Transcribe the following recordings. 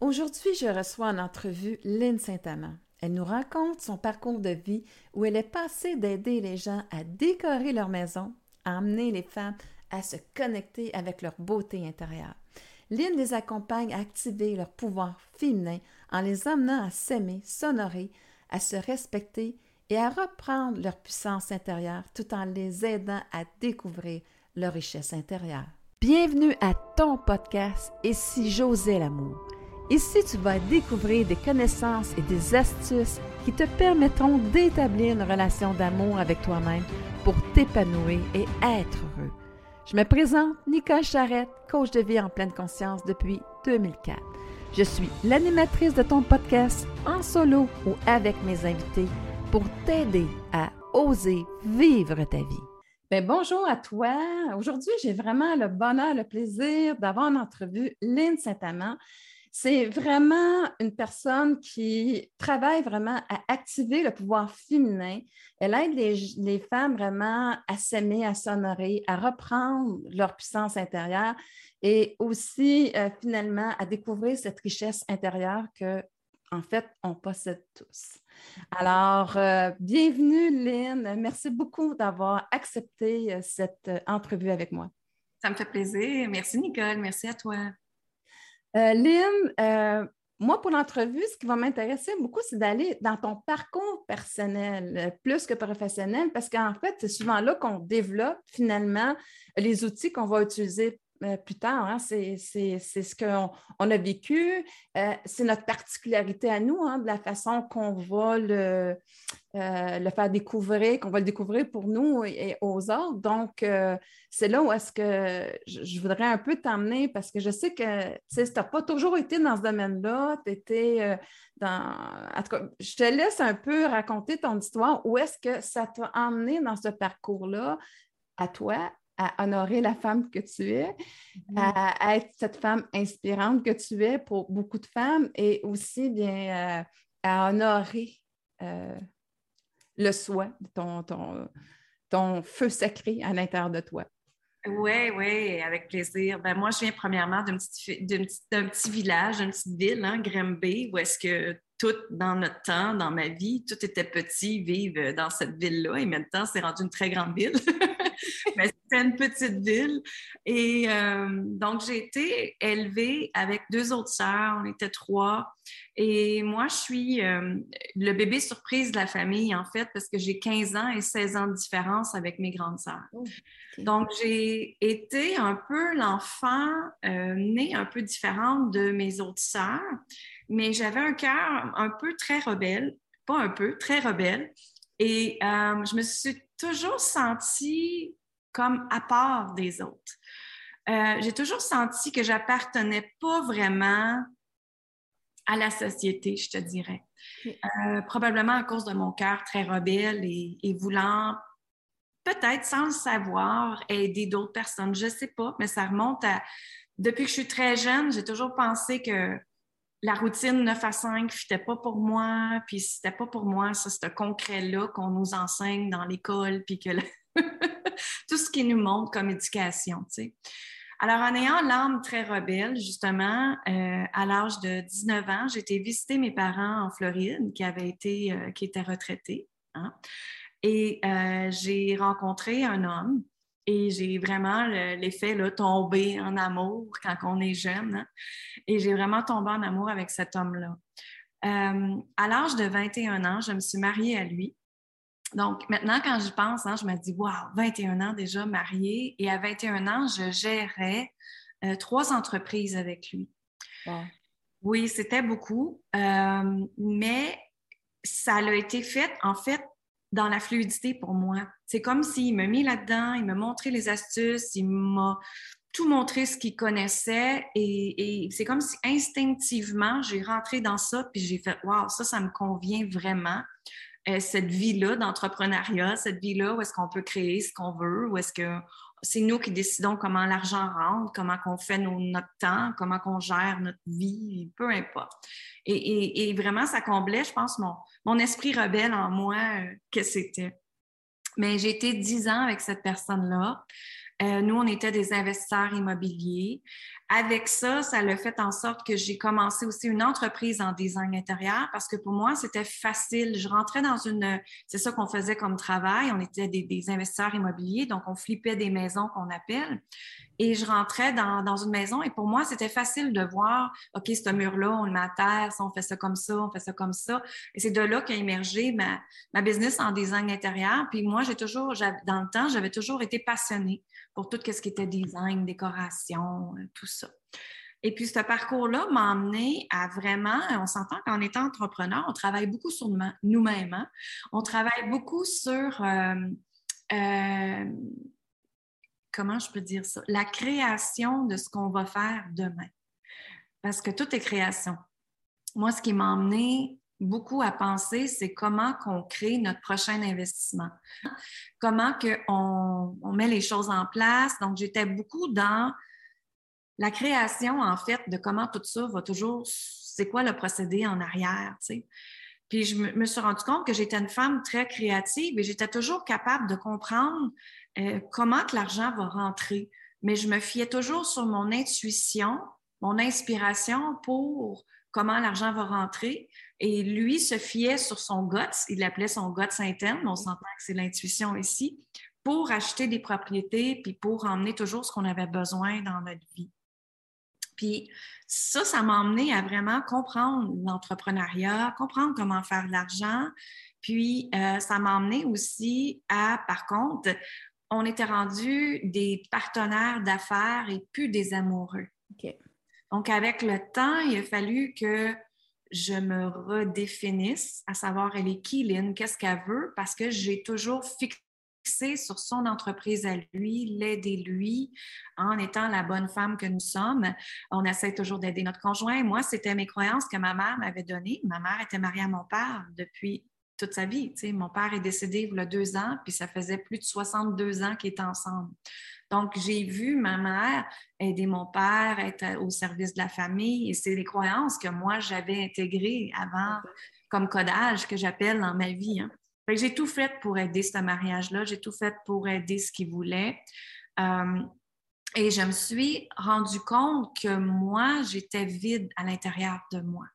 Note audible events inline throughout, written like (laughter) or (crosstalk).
Aujourd'hui, je reçois en entrevue Lynn Saint-Amand. Elle nous raconte son parcours de vie où elle est passée d'aider les gens à décorer leur maison, à amener les femmes à se connecter avec leur beauté intérieure. Lynn les accompagne à activer leur pouvoir féminin en les amenant à s'aimer, s'honorer, à se respecter et à reprendre leur puissance intérieure tout en les aidant à découvrir leur richesse intérieure. Bienvenue à ton podcast Et si j'osais l'amour? Ici, tu vas découvrir des connaissances et des astuces qui te permettront d'établir une relation d'amour avec toi-même pour t'épanouir et être heureux. Je me présente Nicole Charrette, coach de vie en pleine conscience depuis 2004. Je suis l'animatrice de ton podcast en solo ou avec mes invités pour t'aider à oser vivre ta vie. Bien, bonjour à toi. Aujourd'hui, j'ai vraiment le bonheur, le plaisir d'avoir en entrevue Lynn Saint-Amand. C'est vraiment une personne qui travaille vraiment à activer le pouvoir féminin. Elle aide les, femmes vraiment à s'aimer, à s'honorer, à reprendre leur puissance intérieure et aussi euh, finalement à découvrir cette richesse intérieure que, en fait, on possède tous. Alors, euh, bienvenue Lynn. Merci beaucoup d'avoir accepté euh, cette entrevue avec moi. Ça me fait plaisir. Merci Nicole. Merci à toi. Euh, Lynn, euh, moi, pour l'entrevue, ce qui va m'intéresser beaucoup, c'est d'aller dans ton parcours personnel euh, plus que professionnel, parce qu'en fait, c'est souvent là qu'on développe finalement les outils qu'on va utiliser euh, plus tard. Hein, c'est ce qu'on on a vécu. Euh, c'est notre particularité à nous, hein, de la façon qu'on va le, euh, le faire découvrir, qu'on va le découvrir pour nous et, aux autres. Donc, c'est là où est-ce que je, voudrais un peu t'emmener parce que je sais que tu n'as pas toujours été dans ce domaine-là. Tu étais dans. En tout cas, je te laisse un peu raconter ton histoire. Où est-ce que ça t'a emmené dans ce parcours-là à toi à honorer la femme que tu es, mm-hmm. à, être cette femme inspirante que tu es pour beaucoup de femmes et aussi bien euh, à honorer euh, le soi, ton, ton, ton feu sacré à l'intérieur de toi. Oui, oui, avec plaisir. Ben, moi, je viens premièrement d'un petit, petit, village, d'une petite ville, hein, Grimby, où est-ce que tout dans notre temps, dans ma vie, tout était petit, vivre dans cette ville-là. Et maintenant, c'est rendu une très grande ville. (laughs) (laughs) Mais c'était une petite ville. Et euh, donc, j'ai été élevée avec deux autres sœurs. On était trois. Et moi, je suis euh, le bébé surprise de la famille, en fait, parce que j'ai 15 ans et 16 ans de différence avec mes grandes sœurs. Oh, donc, j'ai été un peu l'enfant euh, né un peu différente de mes autres sœurs mais j'avais un cœur un peu très rebelle, pas un peu, très rebelle. Et euh, je me suis toujours sentie comme à part des autres. Euh, j'ai toujours senti que j'appartenais pas vraiment à la société, je te dirais. Euh, probablement à cause de mon cœur très rebelle et, et voulant peut-être sans le savoir aider d'autres personnes. Je ne sais pas, mais ça remonte à depuis que je suis très jeune, j'ai toujours pensé que la routine 9 à 5 n'était pas pour moi, puis c'était pas pour moi, ça, ce concret-là qu'on nous enseigne dans l'école, puis que (laughs) tout ce qui nous montre comme éducation. Alors, en ayant l'âme très rebelle, justement, euh, à l'âge de 19 ans, j'ai été visiter mes parents en Floride, qui avaient été, euh, qui étaient retraités, hein. et euh, j'ai rencontré un homme et j'ai vraiment l'effet là, tomber en amour quand on est jeune. Hein. Et j'ai vraiment tombé en amour avec cet homme-là. À l'âge de 21 ans, je me suis mariée à lui. Donc maintenant, quand j'y pense, hein, je me dis, wow, 21 ans déjà mariée. Et à 21 ans, je gérais euh, trois entreprises avec lui. Oui, c'était beaucoup, euh, mais ça a été fait, en fait, dans la fluidité pour moi. C'est comme s'il m'a mis là-dedans, il m'a montré les astuces, il m'a tout montré ce qu'il connaissait et, c'est comme si instinctivement, j'ai rentré dans ça puis j'ai fait Waouh, ça, ça me convient vraiment. Euh, cette vie-là d'entrepreneuriat, cette vie-là où est-ce qu'on peut créer ce qu'on veut, où est-ce que c'est nous qui décidons comment l'argent rentre, comment qu'on fait notre temps, comment qu'on gère notre vie, peu importe. Et, vraiment, ça comblait, je pense, mon, mon esprit rebelle en moi euh, que c'était. Mais j'ai été dix ans avec cette personne-là. Euh, nous, on était des investisseurs immobiliers. Avec ça, ça l'a fait en sorte que j'ai commencé aussi une entreprise en design intérieur parce que pour moi, c'était facile. Je rentrais dans une... C'est ça qu'on faisait comme travail. On était des, investisseurs immobiliers, donc on flippait des maisons qu'on appelle. Et je rentrais dans, dans, une maison et pour moi, c'était facile de voir, OK, ce mur-là, on le met à terre, on fait ça comme ça, on fait ça comme ça. Et c'est de là qu'a émergé ma, ma business en design intérieur. Puis moi, j'ai toujours, dans le temps, j'avais toujours été passionnée pour tout ce qui était design, décoration, euh, tout ça. Et puis, ce parcours-là m'a amené à vraiment, on s'entend qu'en étant entrepreneur, on travaille beaucoup sur nous-mêmes. Hein. On travaille beaucoup sur, euh, euh, comment je peux dire ça, la création de ce qu'on va faire demain. Parce que tout est création. Moi, ce qui m'a amené beaucoup à penser, c'est comment qu'on crée notre prochain investissement, comment qu'on on met les choses en place. Donc, j'étais beaucoup dans la création, en fait, de comment tout ça va toujours, c'est quoi le procédé en arrière, tu sais. Puis je me, suis rendu compte que j'étais une femme très créative et j'étais toujours capable de comprendre euh, comment l'argent va rentrer. Mais je me fiais toujours sur mon intuition, mon inspiration pour comment l'argent va rentrer. Et lui se fiait sur son guts, il l'appelait son guts interne, on s'entend que c'est l'intuition ici, pour acheter des propriétés, puis pour emmener toujours ce qu'on avait besoin dans notre vie. Puis ça, ça m'a emmené à vraiment comprendre l'entrepreneuriat, comprendre comment faire de l'argent. Puis euh, ça m'a emmené aussi à, par contre, on était rendu des partenaires d'affaires et plus des amoureux. Donc, avec le temps, il a fallu que je me redéfinisse, à savoir elle est qui, Lynn, qu'est-ce qu'elle veut, parce que j'ai toujours fixé sur son entreprise à lui, l'aider lui, en étant la bonne femme que nous sommes. On essaie toujours d'aider notre conjoint. Moi, c'était mes croyances que ma mère m'avait données. Ma mère était mariée à mon père depuis toute sa vie. mon père est décédé il y a deux ans, puis ça faisait plus de 62 ans qu'ils étaient ensemble. Donc, j'ai vu ma mère aider mon père, être au service de la famille, et c'est les croyances que moi, j'avais intégrées avant comme codage que j'appelle dans ma vie. Hein. J'ai tout fait pour aider ce mariage-là, j'ai tout fait pour aider ce qu'il voulait. Euh, et je me suis rendu compte que moi, j'étais vide à l'intérieur de moi.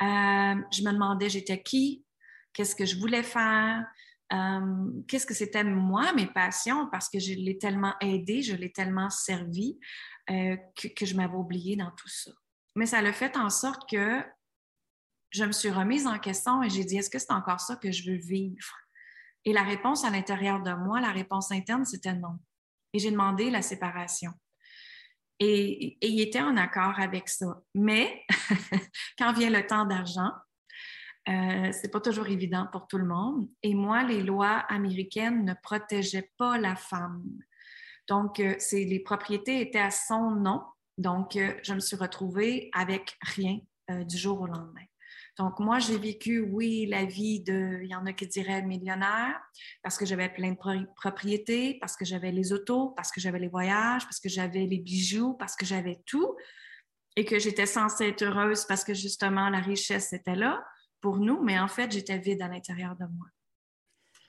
Euh, je me demandais, j'étais qui, qu'est-ce que je voulais faire, euh, qu'est-ce que c'était moi, mes passions, parce que je l'ai tellement aidé, je l'ai tellement servi euh, que, je m'avais oublié dans tout ça. Mais ça l'a fait en sorte que je me suis remise en question et j'ai dit, est-ce que c'est encore ça que je veux vivre? Et la réponse à l'intérieur de moi, la réponse interne, c'était non. Et j'ai demandé la séparation. Et, il était en accord avec ça. Mais (laughs) quand vient le temps d'argent, euh, c'est pas toujours évident pour tout le monde. Et moi, les lois américaines ne protégeaient pas la femme. Donc, euh, les propriétés étaient à son nom. Donc, euh, je me suis retrouvée avec rien du jour au lendemain. Donc, moi, j'ai vécu, oui, la vie de, il y en a qui diraient millionnaire, parce que j'avais plein de propriétés, parce que j'avais les autos, parce que j'avais les voyages, parce que j'avais les bijoux, parce que j'avais tout, et que j'étais censée être heureuse parce que justement la richesse était là pour nous, mais en fait, j'étais vide à l'intérieur de moi.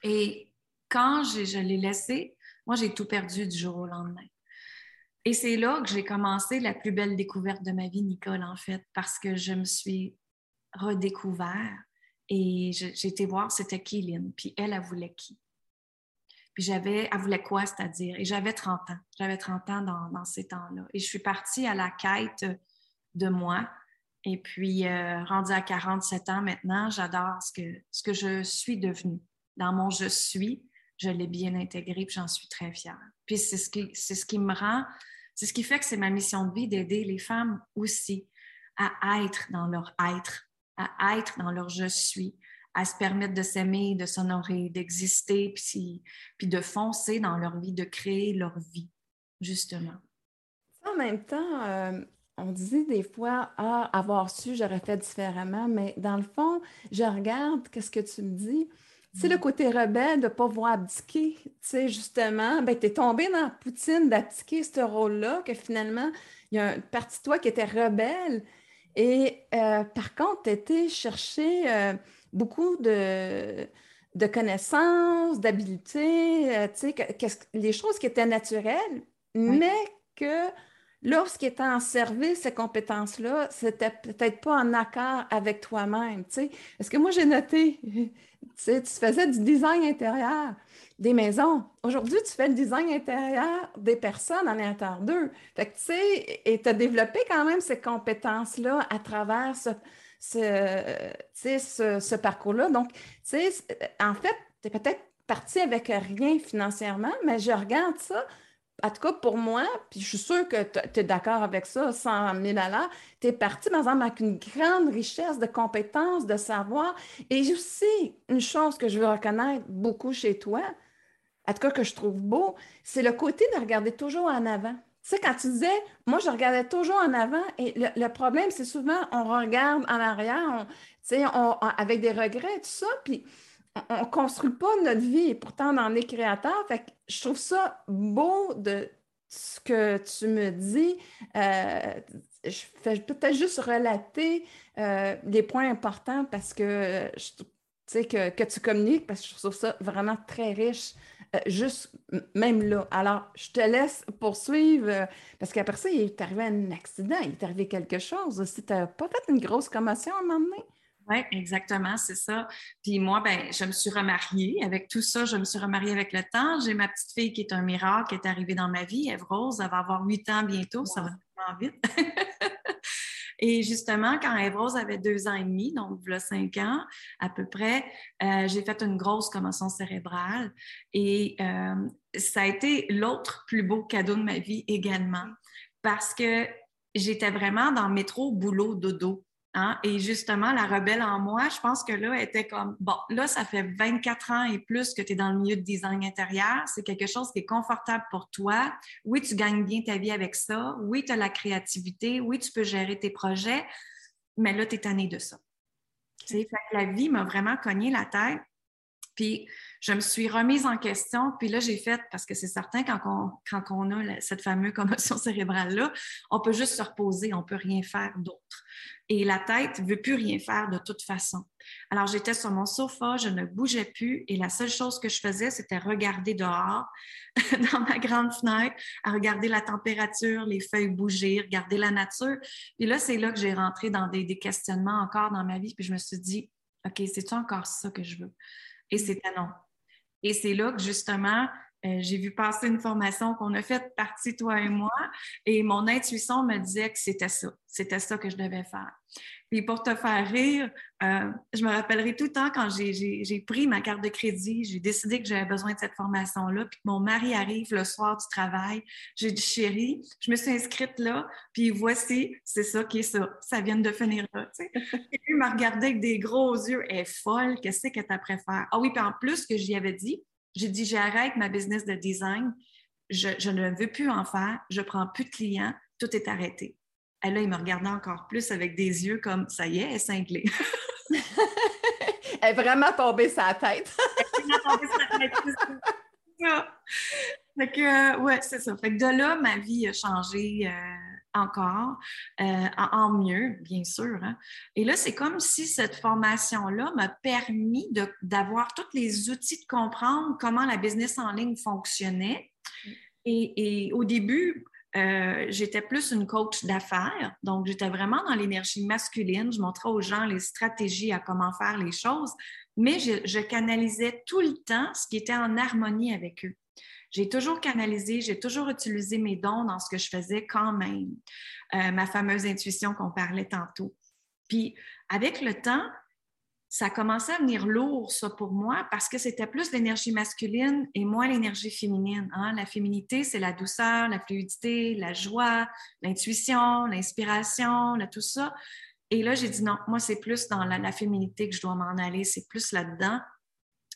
Et quand je l'ai laissé, moi, j'ai tout perdu du jour au lendemain. Et c'est là que j'ai commencé la plus belle découverte de ma vie, Nicole, en fait, parce que je me suis redécouvert et j'ai été voir c'était qui Lynn, puis elle, elle voulait qui? Puis j'avais, elle voulait quoi, c'est-à-dire, et j'avais 30 ans, j'avais 30 ans dans, ces temps-là. Et je suis partie à la quête de moi, et puis, euh, rendu à 47 ans maintenant, j'adore ce que, ce que je suis devenue. Dans mon je suis, je l'ai bien intégré, puis j'en suis très fière. Puis c'est ce qui, c'est ce qui me rend, c'est ce qui fait que c'est ma mission de vie d'aider les femmes aussi à être dans leur être, à être dans leur je suis, à se permettre de s'aimer, de s'honorer, d'exister, puis, puis de foncer dans leur vie, de créer leur vie, justement. En même temps, euh, on disait des fois, ah, avoir su, j'aurais fait différemment, mais dans le fond, je regarde, qu'est-ce que tu me dis? C'est le mm. côté rebelle de ne pas voir abdiquer. Tu sais, justement, ben, tu es tombé dans la poutine d'abdiquer ce rôle-là, que finalement, il y a une partie de toi qui était rebelle. Et euh, par contre, tu étais chercher euh, beaucoup de, de connaissances, d'habiletés, euh, tu sais, les choses qui étaient naturelles, mais que lorsqu'il était en service, ces compétences-là, c'était peut-être pas en accord avec toi-même. Est-ce que moi, j'ai noté, (laughs) tu faisais du design intérieur des maisons. Aujourd'hui, tu fais le design intérieur des personnes à l'intérieur d'eux. Fait que, tu sais, et tu as développé quand même ces compétences-là à travers ce, parcours-là. Donc, tu sais, en fait, tu es peut-être parti avec rien financièrement, mais je regarde ça en tout cas pour moi, puis je suis sûre que tu es d'accord avec ça, 100 000 à tu es parti, par exemple, avec une grande richesse de compétences, de savoir. Et aussi, une chose que je veux reconnaître beaucoup chez toi, en tout cas que je trouve beau, c'est le côté de regarder toujours en avant. Tu sais, quand tu disais, moi, je regardais toujours en avant, et le, problème, c'est souvent, on regarde en arrière, tu sais, avec des regrets, tout ça, puis on ne construit pas notre vie et pourtant on en est créateur. Fait que je trouve ça beau de ce que tu me dis. Euh, je fais peut-être juste relater euh, les points importants parce que que, que, tu communiques, parce que je trouve ça vraiment très riche, euh, juste même là. Alors, je te laisse poursuivre parce qu'après ça, il est arrivé un accident, il est arrivé quelque chose. Si tu n'as pas fait une grosse commotion à un moment donné? Oui, exactement, c'est ça. Puis moi, ben, je me suis remariée. Avec tout ça, je me suis remariée avec le temps. J'ai ma petite fille qui est un miracle, qui est arrivée dans ma vie, Eve Rose. Elle va avoir huit ans bientôt, ça va tellement vite. (laughs) Et justement, quand Eve Rose avait deux ans et demi, donc a cinq ans à peu près, euh, j'ai fait une grosse commotion cérébrale. Et euh, ça a été l'autre plus beau cadeau de ma vie également, parce que j'étais vraiment dans métro, boulot, dodo. Hein? Et justement, la rebelle en moi, je pense que là, était comme, bon, là, ça fait 24 ans et plus que tu es dans le milieu de design intérieur. C'est quelque chose qui est confortable pour toi. Oui, tu gagnes bien ta vie avec ça. Oui, tu as la créativité. Oui, tu peux gérer tes projets. Mais là, tu es tanné de ça. Fait la vie m'a vraiment cogné la tête. Puis, je me suis remise en question. Puis là, j'ai fait, parce que c'est certain, quand quand on a cette fameuse commotion (laughs) cérébrale-là, on peut juste se reposer, on ne peut rien faire d'autre et la tête ne veut plus rien faire de toute façon. Alors, j'étais sur mon sofa, je ne bougeais plus et la seule chose que je faisais, c'était regarder dehors, (laughs) dans ma grande fenêtre, à regarder la température, les feuilles bouger, regarder la nature. Puis là, c'est là que j'ai rentré dans des, questionnements encore dans ma vie, puis je me suis dit, OK, c'est-tu encore ça que je veux? Et c'était non. Et c'est là que justement, euh, j'ai vu passer une formation qu'on a faite partie, toi et moi, et mon intuition me disait que c'était ça, c'était ça que je devais faire. Puis pour te faire rire, euh, je me rappellerai tout le temps quand j'ai pris ma carte de crédit, j'ai décidé que j'avais besoin de cette formation-là, puis que mon mari arrive le soir du travail. J'ai dit, chérie, je me suis inscrite là, puis voici, c'est ça qui est ça, ça vient de finir là. Tu (laughs) Et il m'a regardé avec des gros yeux, elle est folle, qu'est-ce que tu préfères? Ah oui, puis en plus, que j'y avais dit, j'ai dit, j'arrête ma business de design. Je, ne veux plus en faire. Je prends plus de clients. Tout est arrêté. Et là, il me regardait encore plus avec des yeux comme, ça y est, elle est cinglée. (laughs) elle est vraiment tombée sa tête. elle est vraiment tombée sa tête. Fait que, euh, ouais, c'est ça. Fait que de là, ma vie a changé. Euh, encore, euh, en, mieux, bien sûr. Hein. Et là, c'est comme si cette formation-là m'a permis d'avoir tous les outils de comprendre comment la business en ligne fonctionnait. Et, au début, euh, j'étais plus une coach d'affaires, donc j'étais vraiment dans l'énergie masculine. Je montrais aux gens les stratégies à comment faire les choses, mais je canalisais tout le temps ce qui était en harmonie avec eux. J'ai toujours canalisé, j'ai toujours utilisé mes dons dans ce que je faisais quand même. Euh, ma fameuse intuition qu'on parlait tantôt. Puis avec le temps, ça a commencé à venir lourd, ça, pour moi, parce que c'était plus l'énergie masculine et moins l'énergie féminine. Hein. La féminité, c'est la douceur, la fluidité, la joie, l'intuition, l'inspiration, tout ça. Et là, j'ai dit non, moi, c'est plus dans la féminité que je dois m'en aller, c'est plus là-dedans.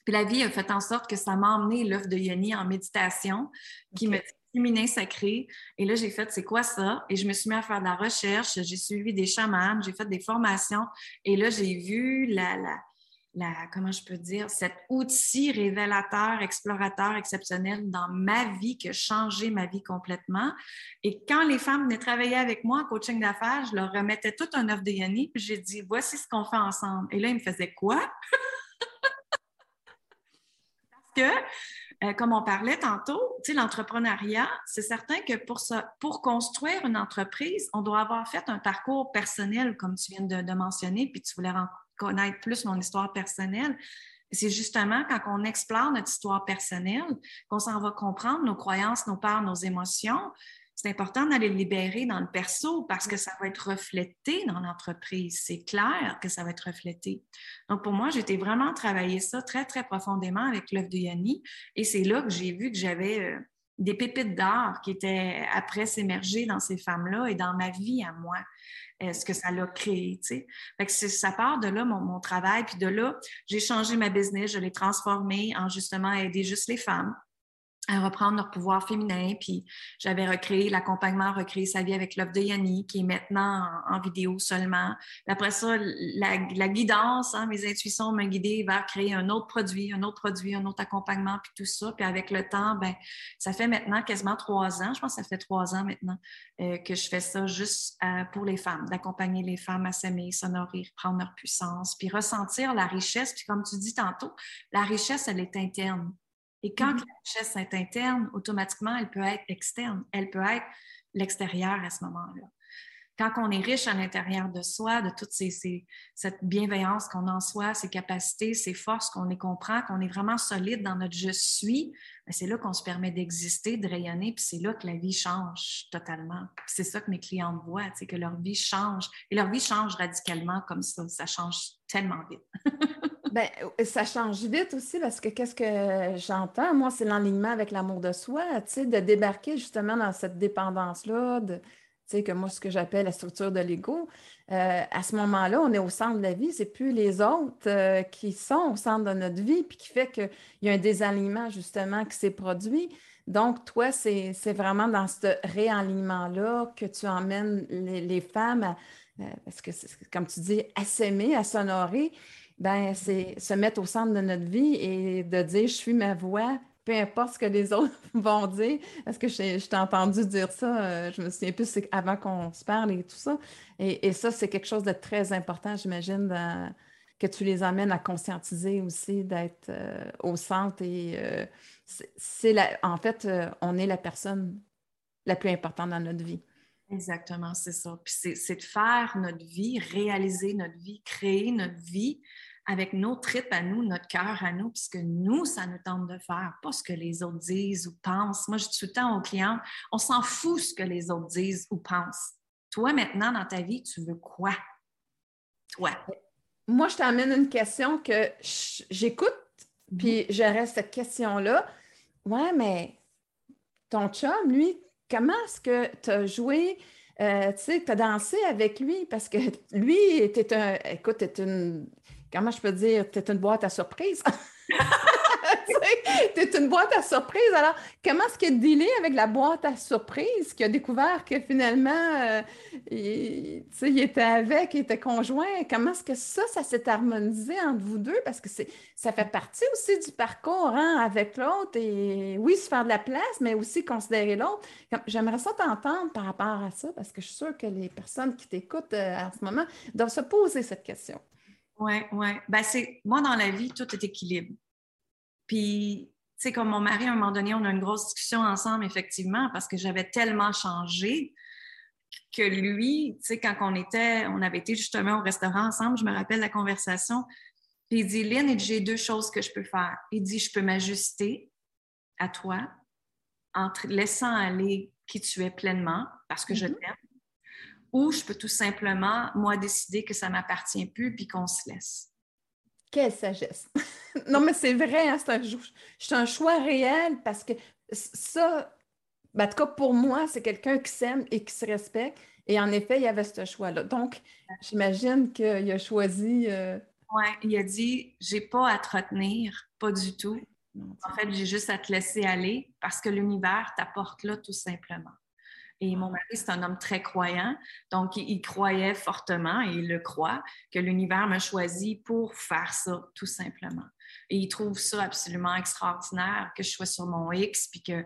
Puis la vie a fait en sorte que ça m'a emmené l'œuvre de Yoni en méditation, qui me dit féminin sacré. Et là, j'ai fait, c'est quoi ça? Et je me suis mis à faire de la recherche. J'ai suivi des chamans, j'ai fait des formations. Et là, j'ai vu la, la, la, comment je peux dire, cet outil révélateur, explorateur, exceptionnel dans ma vie qui a changé ma vie complètement. Et quand les femmes venaient travailler avec moi en coaching d'affaires, je leur remettais tout un œuvre de Yoni, puis j'ai dit, voici ce qu'on fait ensemble. Et là, ils me faisaient quoi? (laughs) que euh, comme on parlait tantôt, l'entrepreneuriat, c'est certain que pour, construire une entreprise, on doit avoir fait un parcours personnel, comme tu viens de, de mentionner, puis tu voulais connaître plus mon histoire personnelle. C'est justement quand on explore notre histoire personnelle qu'on s'en va comprendre nos croyances, nos peurs, nos émotions, c'est important d'aller le libérer dans le perso parce que ça va être reflété dans l'entreprise. C'est clair que ça va être reflété. Donc, pour moi, j'étais vraiment travaillé ça très, très profondément avec l'œuvre de Yanni. Et c'est là que j'ai vu que j'avais euh, des pépites d'art qui étaient après s'émerger dans ces femmes-là et dans ma vie à moi. ce que ça l'a créé. Fait que ça part de là, mon, mon travail. Puis de là, j'ai changé ma business, je l'ai transformée en justement aider juste les femmes à reprendre leur pouvoir féminin. Puis j'avais recréé l'accompagnement, recréé sa vie avec l'offre de Yanni, qui est maintenant en, vidéo seulement. après ça, la, guidance, hein, mes intuitions m'ont guidée vers créer un autre produit, un autre produit, un autre accompagnement, puis tout ça. Puis avec le temps, ben ça fait maintenant quasiment trois ans, je pense que ça fait trois ans maintenant euh, que je fais ça juste euh, pour les femmes, d'accompagner les femmes à s'aimer, s'honorer, prendre leur puissance, puis ressentir la richesse. Puis comme tu dis tantôt, la richesse, elle est interne. Et quand mm-hmm. la richesse est interne, automatiquement, elle peut être externe. Elle peut être l'extérieur à ce moment-là. Quand on est riche à l'intérieur de soi, de toute cette bienveillance qu'on en soi, ces capacités, ces forces, qu'on les comprend, qu'on est vraiment solide dans notre je suis, ben, c'est là qu'on se permet d'exister, de rayonner, puis c'est là que la vie change totalement. C'est ça que mes clientes voient, que leur vie change. Et leur vie change radicalement comme ça. Ça change tellement vite. (laughs) Ben, euh, ça change vite aussi parce que qu'est-ce que j'entends? Moi, c'est l'enlignement avec l'amour de soi, tu sais, de débarquer justement dans cette dépendance-là, de, que moi, ce que j'appelle la structure de l'ego. Euh, à ce moment-là, on est au centre de la vie, c'est plus les autres euh, qui sont au centre de notre vie, puis qui fait qu'il y a un désalignement justement qui s'est produit. Donc, toi, c'est vraiment dans ce réalignement-là que tu emmènes les, femmes à, parce que, comme tu dis, à s'aimer, à s'honorer ben c'est se mettre au centre de notre vie et de dire je suis ma voix, peu importe ce que les (laughs) autres vont dire. Est-ce que je, t'ai entendu dire ça? Euh, je me souviens plus, c'est avant qu'on se parle et tout ça. Et, ça, c'est quelque chose de très important, j'imagine, que tu les amènes à conscientiser aussi, d'être euh, au centre. Et euh, c'est en fait, on est la personne la plus importante dans notre vie. Exactement, c'est ça. Puis c'est de faire notre vie, réaliser notre vie, créer notre vie avec nos tripes à nous, notre cœur à nous, puisque nous, ça nous tente de faire, pas ce que les autres disent ou pensent. Moi, je dis tout le temps aux clients, on s'en fout ce que les autres disent ou pensent. Toi, maintenant, dans ta vie, tu veux quoi? Toi. Moi, je t'amène une question que j'écoute, mhm. puis j'aurais cette question-là. Ouais, mais ton chum, lui, comment est-ce que tu as joué? Euh, tu sais, tu as dansé avec lui? Parce que lui un. Écoute, était une comment je peux dire, tu es une boîte à surprise? (laughs) tu es une boîte à surprise. Alors, comment est-ce qu'il a avec la boîte à surprise, qui a découvert que finalement, euh, il, il, était avec, il était conjoint? Comment est-ce que ça, ça s'est harmonisé entre vous deux? Parce que ça fait partie aussi du parcours hein, avec l'autre. Et oui, se faire de la place, mais aussi considérer l'autre. J'aimerais ça t'entendre par rapport à ça, parce que je suis sûre que les personnes qui t'écoutent euh, en ce moment doivent se poser cette question. Oui, oui. Ben, c'est, moi, dans la vie, tout est équilibre. Puis, tu sais, comme mon mari, à un moment donné, on a une grosse discussion ensemble, effectivement, parce que j'avais tellement changé que lui, tu sais, quand on était, on avait été justement au restaurant ensemble, je me rappelle la conversation, puis il dit, Lynn, j'ai deux choses que je peux faire. Il dit, je peux m'ajuster à toi en te laissant aller qui tu es pleinement parce que je mm-hmm. t'aime ou je peux tout simplement, moi, décider que ça ne m'appartient plus puis qu'on se laisse. Quelle sagesse! (laughs) non, mais c'est vrai, hein, c'est un, choix réel parce que ça, ben, en tout cas pour moi, c'est quelqu'un qui s'aime et qui se respecte. Et en effet, il y avait ce choix-là. Donc, j'imagine qu'il a choisi. Euh, oui, il a dit j'ai pas à te retenir, pas du tout. En fait, j'ai juste à te laisser aller parce que l'univers t'apporte là tout simplement. Et mon mari, c'est un homme très croyant, donc il, croyait fortement, et il le croit, que l'univers m'a choisi pour faire ça, tout simplement. Et il trouve ça absolument extraordinaire que je sois sur mon X, puis que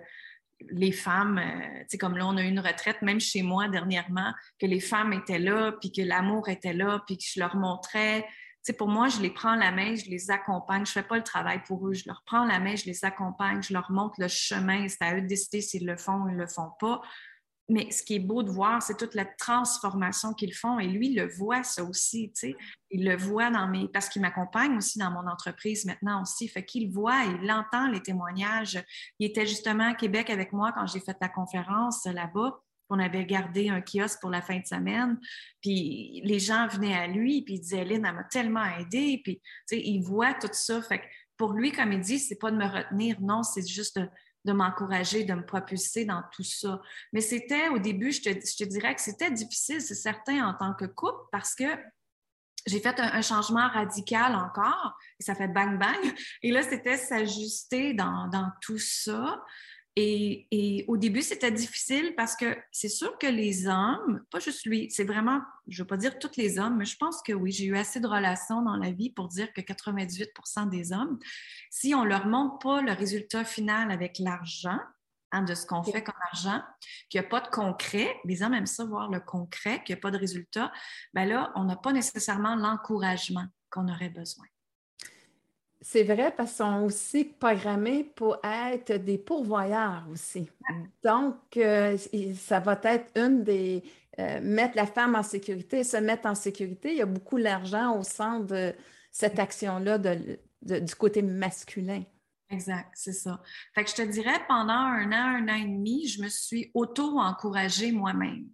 les femmes, euh, tu sais, comme là, on a eu une retraite, même chez moi dernièrement, que les femmes étaient là, puis que l'amour était là, puis que je leur montrais, sais, pour moi, je les prends la main, je les accompagne. Je ne fais pas le travail pour eux. Je leur prends la main, je les accompagne, je leur montre le chemin. C'est à eux de décider s'ils le font ou ils ne le font pas. Mais ce qui est beau de voir, c'est toute la transformation qu'ils font. Et lui, il le voit, ça aussi, tu. Il le voit dans mes... Parce qu'il m'accompagne aussi dans mon entreprise maintenant aussi. Fait qu'il voit, il entend les témoignages. Il était justement à Québec avec moi quand j'ai fait la conférence là-bas. On avait gardé un kiosque pour la fin de semaine. Puis les gens venaient à lui, puis ils disaient, Lynn, elle m'a tellement aidé. Puis, il voit tout ça. Fait que pour lui, comme il dit, c'est pas de me retenir. Non, c'est juste de m'encourager, de me propulser dans tout ça. Mais c'était au début, je te, dirais que c'était difficile, c'est certain, en tant que couple, parce que j'ai fait un, changement radical encore, et ça fait bang bang. Et là, c'était s'ajuster dans, dans, tout ça. Et, au début, c'était difficile parce que c'est sûr que les hommes, pas juste lui, c'est vraiment, je ne veux pas dire tous les hommes, mais je pense que oui, j'ai eu assez de relations dans la vie pour dire que 98% des hommes, si on ne leur montre pas le résultat final avec l'argent, hein, de ce qu'on fait comme argent, qu'il n'y a pas de concret, les hommes aiment ça voir le concret, qu'il n'y a pas de résultat, bien là, on n'a pas nécessairement l'encouragement qu'on aurait besoin. C'est vrai parce qu'ils sont aussi programmés pour être des pourvoyeurs aussi. Donc, euh, ça va être une des... Euh, mettre la femme en sécurité, se mettre en sécurité. Il y a beaucoup d'argent au centre de cette action-là du côté masculin. Exact, c'est ça. Fait que je te dirais, pendant un an, un an et demi, je me suis auto-encouragée moi-même.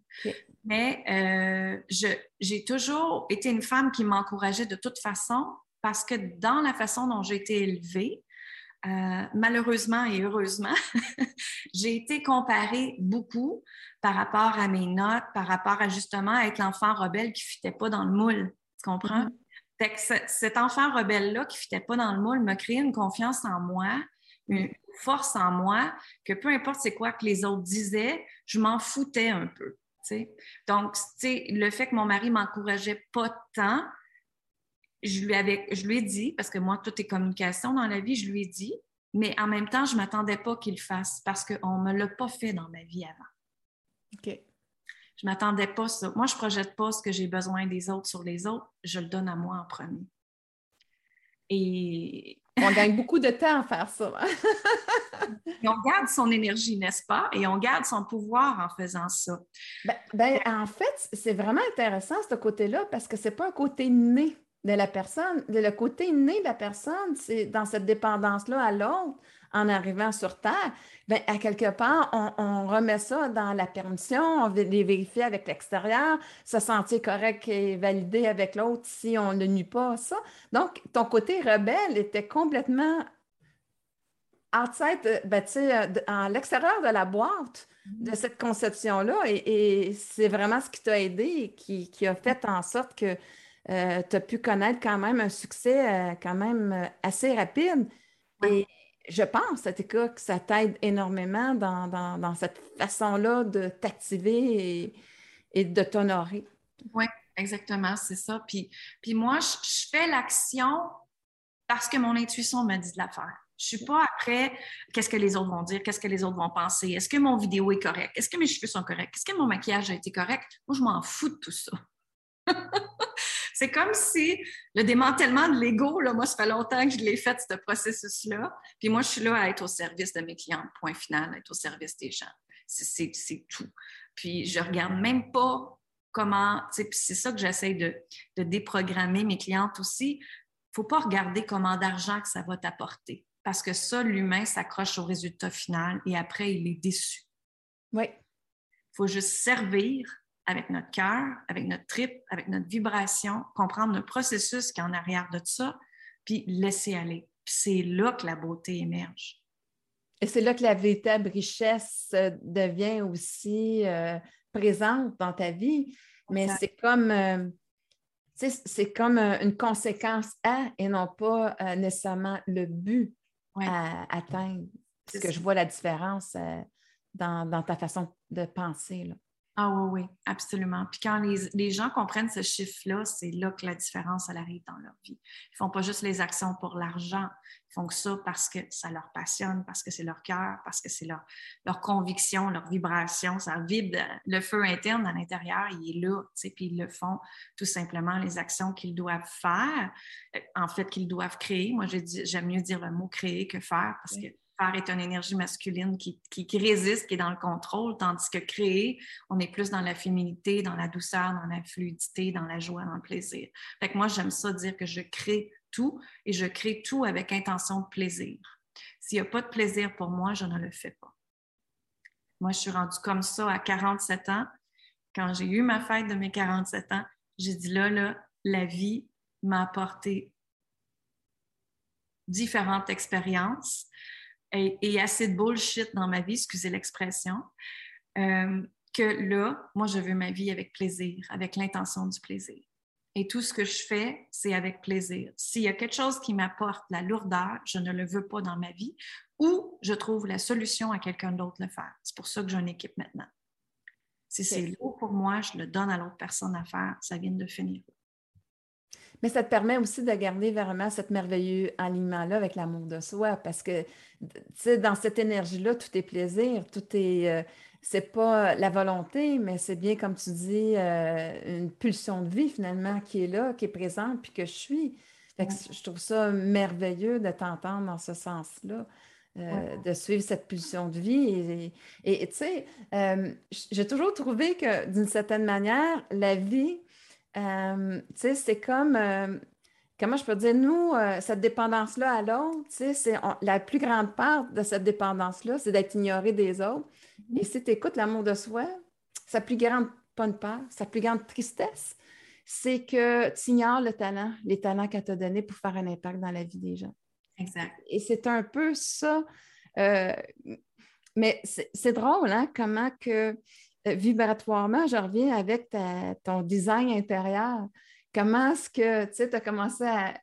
Mais euh, j'ai toujours été une femme qui m'encourageait de toute façon, parce que dans la façon dont j'ai été élevée, euh, malheureusement et heureusement, (laughs) j'ai été comparée beaucoup par rapport à mes notes, par rapport à justement être l'enfant rebelle qui ne fitait pas dans le moule. Tu comprends? Mm-hmm. cet enfant rebelle-là qui ne fitait pas dans le moule m'a créé une confiance en moi, une force en moi, que peu importe c'est quoi que les autres disaient, je m'en foutais un peu. Donc, le fait que mon mari m'encourageait pas tant, je lui, avais, je lui ai dit, parce que moi, tout est communication dans la vie, je lui ai dit, mais en même temps, je ne m'attendais pas qu'il le fasse parce qu'on ne me l'a pas fait dans ma vie avant. OK. Je ne m'attendais pas ça. Moi, je ne projette pas ce que j'ai besoin des autres sur les autres, je le donne à moi en premier. Et. On gagne (laughs) beaucoup de temps à faire ça. Et (laughs) on garde son énergie, n'est-ce pas? Et on garde son pouvoir en faisant ça. Ben, ben en fait, c'est vraiment intéressant ce côté-là parce que ce n'est pas un côté né de la personne, de le côté né de la personne, c'est dans cette dépendance-là à l'autre, en arrivant sur Terre, bien, à quelque part, on, remet ça dans la permission, on les vérifier avec l'extérieur, se sentir correct et validé avec l'autre si on ne nuit pas ça. Donc, ton côté rebelle était complètement outside, ben, en l'extérieur de la boîte de mm-hmm. cette conception-là. Et, c'est vraiment ce qui t'a aidé, qui, qui a fait en sorte que euh, tu as pu connaître quand même un succès euh, quand même euh, assez rapide. Et je pense, en tout cas, que ça t'aide énormément dans, cette façon-là de t'activer et, de t'honorer. Oui, exactement, c'est ça. Puis, puis moi, je, fais l'action parce que mon intuition me dit de la faire. Je ne suis pas après qu'est-ce que les autres vont dire, qu'est-ce que les autres vont penser, est-ce que mon vidéo est correcte, est-ce que mes cheveux sont corrects, est-ce que mon maquillage a été correct? Moi, je m'en fous de tout ça. (laughs) C'est comme si le démantèlement de l'ego, là, moi, ça fait longtemps que je l'ai fait, ce processus-là. Puis moi, je suis là à être au service de mes clients, point final, à être au service des gens. C'est tout. Puis je regarde même pas comment, c'est ça que j'essaie de, de, déprogrammer mes clientes aussi. Il ne faut pas regarder comment d'argent que ça va t'apporter. Parce que ça, l'humain s'accroche au résultat final et après, il est déçu. Oui. Il faut juste servir avec notre cœur, avec notre trip, avec notre vibration, comprendre le processus qui est en arrière de ça, puis laisser aller. Puis c'est là que la beauté émerge. Et c'est là que la véritable richesse euh, devient aussi euh, présente dans ta vie. Mais c'est comme, euh, c'est comme une conséquence à et non pas nécessairement le but à atteindre. Parce que je vois la différence dans, dans, ta façon de penser. Là. Ah oui, oui, absolument. Puis quand les, gens comprennent ce chiffre-là, c'est là que la différence, elle arrive dans leur vie. Ils ne font pas juste les actions pour l'argent, ils font ça parce que ça leur passionne, parce que c'est leur cœur, parce que c'est leur, leur conviction, leur vibration, ça vibre. Le feu interne à l'intérieur, il est là, tu sais, puis ils le font tout simplement, les actions qu'ils doivent faire, euh, en fait, qu'ils doivent créer. Moi, j'aime mieux dire le mot créer que faire parce que est une énergie masculine qui, résiste, qui est dans le contrôle, tandis que créer, on est plus dans la féminité, dans la douceur, dans la fluidité, dans la joie, dans le plaisir. Fait moi, j'aime ça dire que je crée tout et je crée tout avec intention de plaisir. S'il n'y a pas de plaisir pour moi, je ne le fais pas. Moi, je suis rendue comme ça à 47 ans. Quand j'ai eu ma fête de mes 47 ans, j'ai dit là, là, la vie m'a apporté différentes expériences et, assez de bullshit dans ma vie, excusez l'expression, euh, que là, moi, je veux ma vie avec plaisir, avec l'intention du plaisir. Et tout ce que je fais, c'est avec plaisir. S'il y a quelque chose qui m'apporte la lourdeur, je ne le veux pas dans ma vie ou je trouve la solution à quelqu'un d'autre le faire. C'est pour ça que j'ai une équipe maintenant. Si c'est lourd pour moi, je le donne à l'autre personne à faire. Ça vient de finir. Mais ça te permet aussi de garder vraiment cette merveilleux alignement-là avec l'amour de soi parce que, tu sais, dans cette énergie-là, tout est plaisir, tout est. Euh, c'est pas la volonté, mais c'est bien, comme tu dis, euh, une pulsion de vie finalement qui est là, qui est présente, puis que je suis. je trouve ça merveilleux de t'entendre dans ce sens-là. Euh, de suivre cette pulsion de vie. Et tu sais, j'ai toujours trouvé que d'une certaine manière, la vie, euh, tu sais, c'est comme, euh, comment je peux dire, nous, euh, cette dépendance-là à l'autre, tu sais, c'est la plus grande part de cette dépendance-là, c'est d'être ignoré des autres. Mm-hmm. Et si tu écoutes l'amour de soi, sa plus grande, pas une part, sa plus grande tristesse, c'est que tu ignores le talent, les talents qu'elle t'a donnés pour faire un impact dans la vie des gens. Exact. Et c'est un peu ça. mais c'est drôle, hein, comment que vibratoirement, je reviens avec ton design intérieur. Comment est-ce que tu as commencé à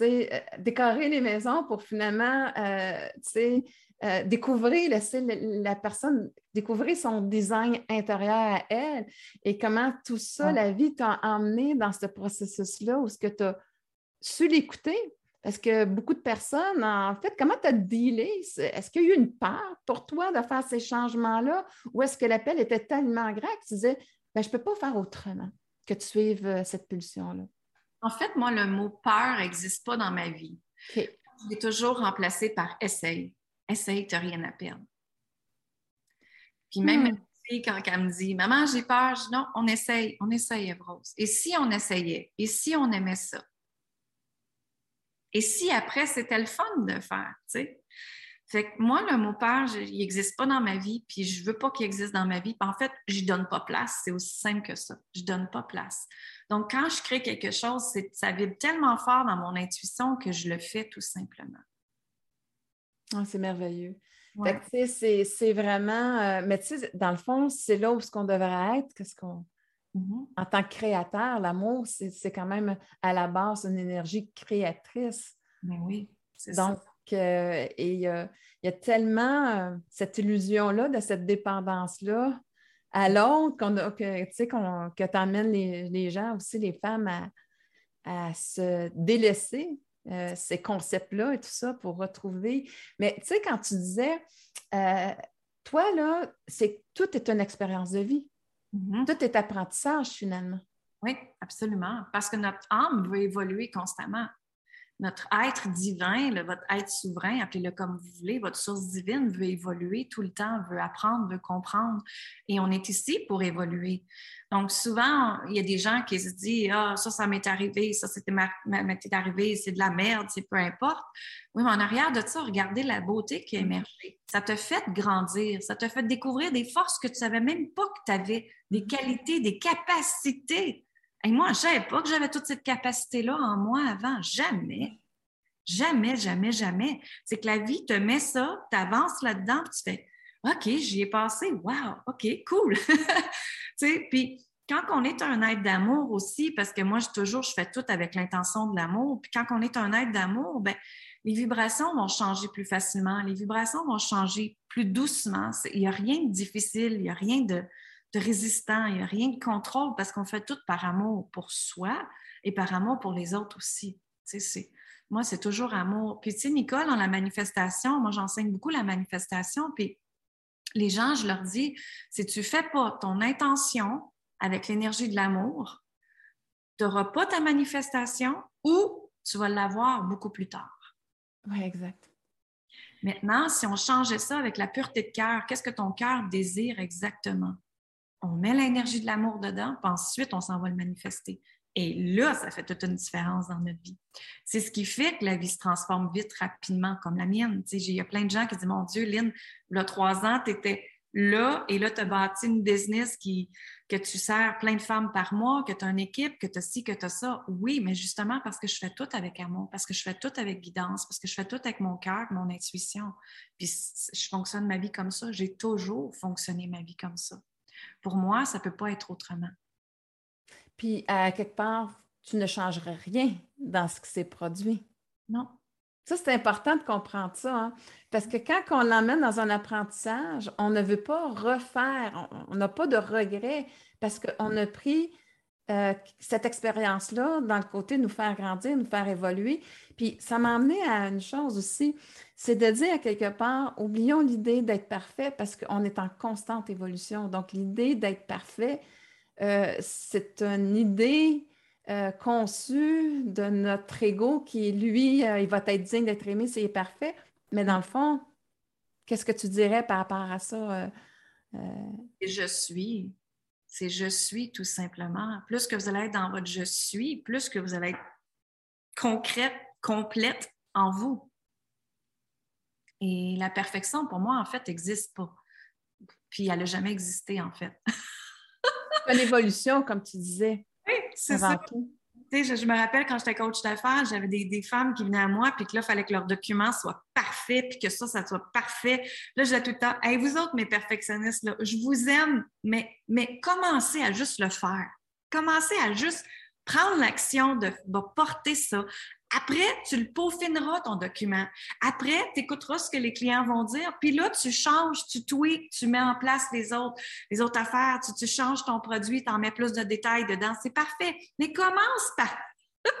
euh, décorer les maisons pour finalement euh, découvrir, laisser la personne découvrir son design intérieur à elle? Et comment tout ça, la vie t'a emmené dans ce processus-là où ce que tu as su l'écouter, parce que beaucoup de personnes, en fait, comment tu as dealé? Est-ce qu'il y a eu une part pour toi de faire ces changements-là? Ou est-ce que l'appel était tellement grand que tu disais, ben, je ne peux pas faire autrement que de suivre euh, cette pulsion-là? En fait, moi, le mot peur n'existe pas dans ma vie. Je l'ai toujours remplacé par essaye. Essaye, tu n'as rien à perdre. Puis même hmm. quand elle me dit Maman, j'ai peur, je dis non, on essaye, on essaye, Evrose. Et si on essayait? Et si on aimait ça? Et si après, c'était le fun de faire, tu sais? Fait que moi, le mot peur, il n'existe pas dans ma vie, puis je ne veux pas qu'il existe dans ma vie. en fait, je ne donne pas place. C'est aussi simple que ça. Je ne donne pas place. Donc, quand je crée quelque chose, ça vibre tellement fort dans mon intuition que je le fais tout simplement. Ah, c'est merveilleux. c'est vraiment. Euh, mais tu sais, dans le fond, c'est là où ce qu'on devrait être, qu'est-ce qu'on Mm-hmm. En tant que créateur, l'amour, c'est quand même à la base une énergie créatrice. Mais ben oui, c'est Donc, euh, et il y, a tellement euh, cette illusion-là, de cette dépendance-là à l'autre, que, tu que tu emmènes les, gens aussi, les femmes, à, se délaisser euh, ces concepts-là et tout ça pour retrouver. Mais tu sais, quand tu disais, toi, là, c'est tout est une expérience de vie. Mm-hmm. Tout est apprentissage finalement. Oui, absolument. Parce que notre âme veut évoluer constamment. Notre être divin, votre être souverain, appelez-le comme vous voulez, votre source divine veut évoluer tout le temps, veut apprendre, veut comprendre. Et on est ici pour évoluer. Donc, souvent, il y a des gens qui se disent Ah, ça, ça m'est arrivé, ça, c'était m'est arrivé, c'est de la merde, c'est peu importe. Oui, mais en arrière de ça, regardez la beauté qui a émergé. Ça te fait grandir, ça te fait découvrir des forces que tu ne savais même pas que tu avais, des qualités, des capacités. Et moi, je ne savais pas que j'avais toute cette capacité-là en moi avant. Jamais. Jamais, jamais, jamais. C'est que la vie te met ça, tu avances là-dedans, puis tu fais OK, j'y ai passé. Wow, OK, cool. (laughs) puis quand on est un être d'amour aussi, parce que moi, je, toujours, je fais tout avec l'intention de l'amour, puis quand on est un être d'amour, ben, les vibrations vont changer plus facilement, les vibrations vont changer plus doucement. Il n'y a rien de difficile, il n'y a rien de, de résistant, il n'y a rien de contrôle parce qu'on fait tout par amour pour soi et par amour pour les autres aussi. moi, c'est toujours amour. Puis, tu sais, Nicole, dans la manifestation, moi, j'enseigne beaucoup la manifestation. Puis, les gens, je leur dis, si tu ne fais pas ton intention avec l'énergie de l'amour, tu n'auras pas ta manifestation ou tu vas l'avoir beaucoup plus tard. Oui, exact. Maintenant, si on changeait ça avec la pureté de cœur, qu'est-ce que ton cœur désire exactement? On met l'énergie de l'amour dedans, puis ensuite, on s'en va le manifester. Et là, ça fait toute une différence dans notre vie. C'est ce qui fait que la vie se transforme vite, rapidement, comme la mienne. Il y a plein de gens qui disent Mon Dieu, Lynn, il y a trois ans, tu étais là et là, tu as bâti une business qui, que tu sers plein de femmes par mois, que tu as une équipe, que tu as ci, que tu as ça. Oui, mais justement parce que je fais tout avec amour, parce que je fais tout avec guidance, parce que je fais tout avec mon cœur, mon intuition. Puis je fonctionne ma vie comme ça. J'ai toujours fonctionné ma vie comme ça. Pour moi, ça ne peut pas être autrement. Puis, à quelque part, tu ne changerais rien dans ce qui s'est produit. Non. Ça, c'est important de comprendre ça, hein. parce que quand on l'emmène dans un apprentissage, on ne veut pas refaire, on n'a pas de regret, parce qu'on a pris euh, cette expérience-là dans le côté de nous faire grandir, nous faire évoluer. Puis ça m'a amené à une chose aussi, c'est de dire quelque part, oublions l'idée d'être parfait parce qu'on est en constante évolution. Donc l'idée d'être parfait, euh, c'est une idée euh, conçu de notre ego qui, lui, il va être digne d'être aimé s'il est parfait. Mais dans le fond, qu'est-ce que tu dirais par rapport à ça? Je suis. C'est je suis tout simplement. Plus que vous allez être dans votre je suis, plus que vous allez être concrète, complète en vous. Et la perfection, pour moi, en fait, n'existe pas. Puis elle n'a jamais existé, en fait. une évolution, comme tu disais. Oui, c'est ça. Je, me rappelle quand j'étais coach d'affaires, j'avais des, femmes qui venaient à moi, puis que là, il fallait que leurs documents soient parfaits, puis que ça, ça soit parfait. Là, je disais tout le temps, hey, vous autres, mes perfectionnistes, là, je vous aime, mais, mais commencez à juste le faire. Commencez à juste prendre l'action de, de, porter ça. Après, tu le peaufineras, ton document. Après, tu écouteras ce que les clients vont dire. Puis là, tu changes, tu tweaks, tu mets en place les autres, les autres affaires, tu, tu changes ton produit, tu en mets plus de détails dedans. C'est parfait. Mais commence par (laughs)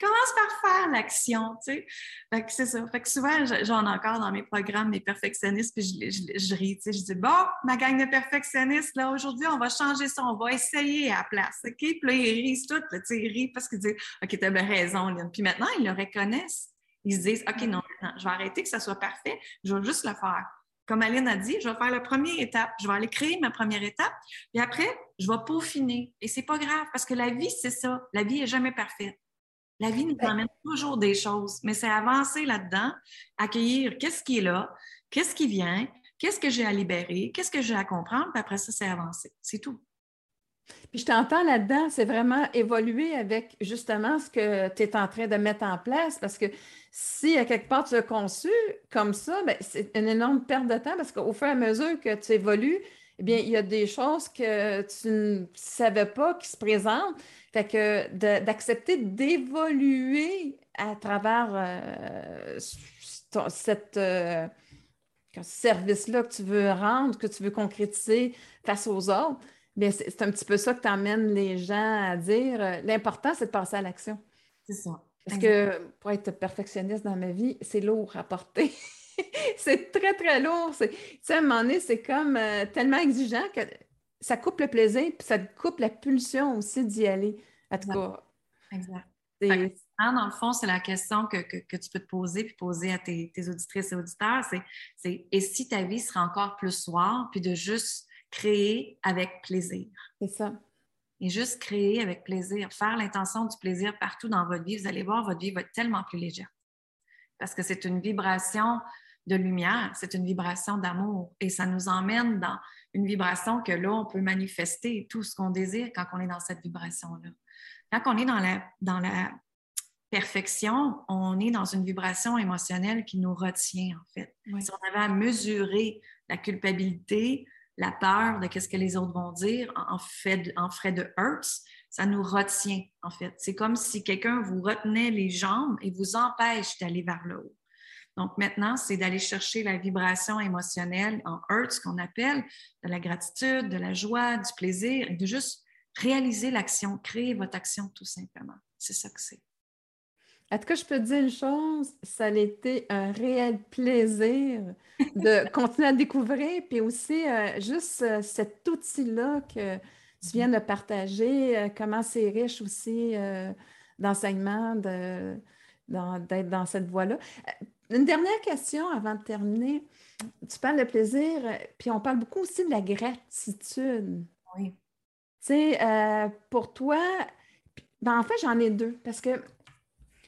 Commence par faire l'action, tu sais. Fait que c'est ça. Fait que souvent, j'en ai encore dans mes programmes, mes perfectionnistes, puis je, je, ris, tu sais. Je dis, bon, ma gang de perfectionnistes, là, aujourd'hui, on va changer ça, on va essayer à la place, OK? Puis là, ils rient tout, tu sais, ils rient parce qu'ils disent, OK, t'as bien raison, Lynn. Puis maintenant, ils le reconnaissent. Ils se disent, OK, non, je vais arrêter que ça soit parfait, je vais juste le faire comme Aline a dit, je vais faire la première étape. Je vais aller créer ma première étape. Et après, je vais peaufiner. Et c'est pas grave parce que la vie, c'est ça. La vie est jamais parfaite. La vie nous amène toujours des choses, mais c'est avancer là-dedans, accueillir qu'est-ce qui est là, qu'est-ce qui vient, qu'est-ce que j'ai à libérer, qu'est-ce que j'ai à comprendre, puis après ça, c'est avancer. C'est tout. Puis je t'entends là-dedans, c'est vraiment évoluer avec justement ce que tu es en train de mettre en place, parce que si à quelque part tu as conçu comme ça, ben, c'est une énorme perte de temps parce qu'au fur et à mesure que tu évolues, eh bien, il y a des choses que tu ne savais pas qui se présentent. Fait que d'accepter d'évoluer à travers euh, cette euh, service-là que tu veux rendre, que tu veux concrétiser face aux autres, bien, c'est un petit peu ça que tu emmènes les gens à dire. Euh, l'important, c'est de passer à l'action. C'est ça. Parce que pour être perfectionniste dans ma vie, c'est lourd à porter. (laughs) c'est très, très lourd. Tu sais, à un moment donné, c'est comme euh, tellement exigeant que ça coupe le plaisir, puis ça coupe la pulsion aussi d'y aller. En tout cas. Exact. dans le fond, c'est la question que, tu peux te poser puis poser à tes, auditrices et auditeurs, c'est et si ta vie sera encore plus soir, puis de juste créer avec plaisir? C'est ça. Et juste créer avec plaisir, faire l'intention du plaisir partout dans votre vie, vous allez voir, votre vie va être tellement plus légère. Parce que c'est une vibration de lumière, c'est une vibration d'amour et ça nous emmène dans une vibration que là, on peut manifester tout ce qu'on désire quand on est dans cette vibration-là. Quand on est dans la, dans la perfection, on est dans une vibration émotionnelle qui nous retient, en fait. Si on avait à mesurer la culpabilité, la peur de ce que les autres vont dire en, fait, en frais de Hertz, ça nous retient, en fait. C'est comme si quelqu'un vous retenait les jambes et vous empêche d'aller vers le haut. Donc maintenant, c'est d'aller chercher la vibration émotionnelle en Hertz qu'on appelle, de la gratitude, de la joie, du plaisir, de juste réaliser l'action, créer votre action tout simplement. C'est ça que c'est. Est-ce que je peux te dire une chose? Ça a été un réel plaisir de (laughs) continuer à découvrir, puis aussi euh, juste euh, cet outil-là que tu viens de partager, euh, comment c'est riche aussi d'enseignement, d'être dans, cette voie-là. Une dernière question avant de terminer. Tu parles de plaisir, puis on parle beaucoup aussi de la gratitude. Oui. Tu sais, pour toi, ben en fait, j'en ai deux, parce que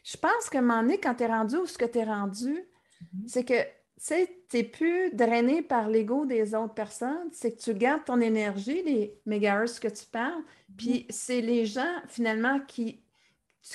je pense que moment donné, quand tu es rendu où ce que tu es rendu, mm-hmm. c'est que tu n'es plus drainé par l'ego des autres personnes, c'est que tu gardes ton énergie, les mégahertz que tu parles, mm-hmm. puis c'est les gens finalement qui,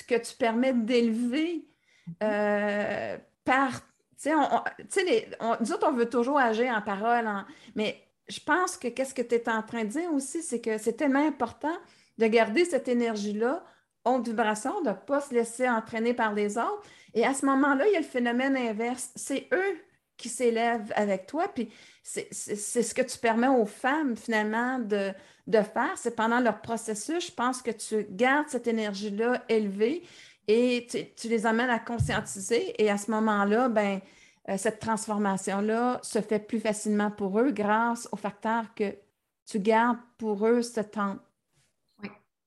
que tu permets d'élever mm-hmm. euh, par. Sais, nous autres, on veut toujours agir en parole, mais je pense que qu'est-ce que tu es en train de dire aussi, c'est que c'est tellement important de garder cette énergie-là haute vibration, de ne pas se laisser entraîner par les autres. Et à ce moment-là, il y a le phénomène inverse. C'est eux qui s'élèvent avec toi. Puis c'est ce que tu permets aux femmes, finalement, de, de faire. C'est pendant leur processus, je pense que tu gardes cette énergie-là élevée et tu, les amènes à conscientiser. Et à ce moment-là, ben, euh, cette transformation-là se fait plus facilement pour eux grâce au facteur que tu gardes pour eux ce temps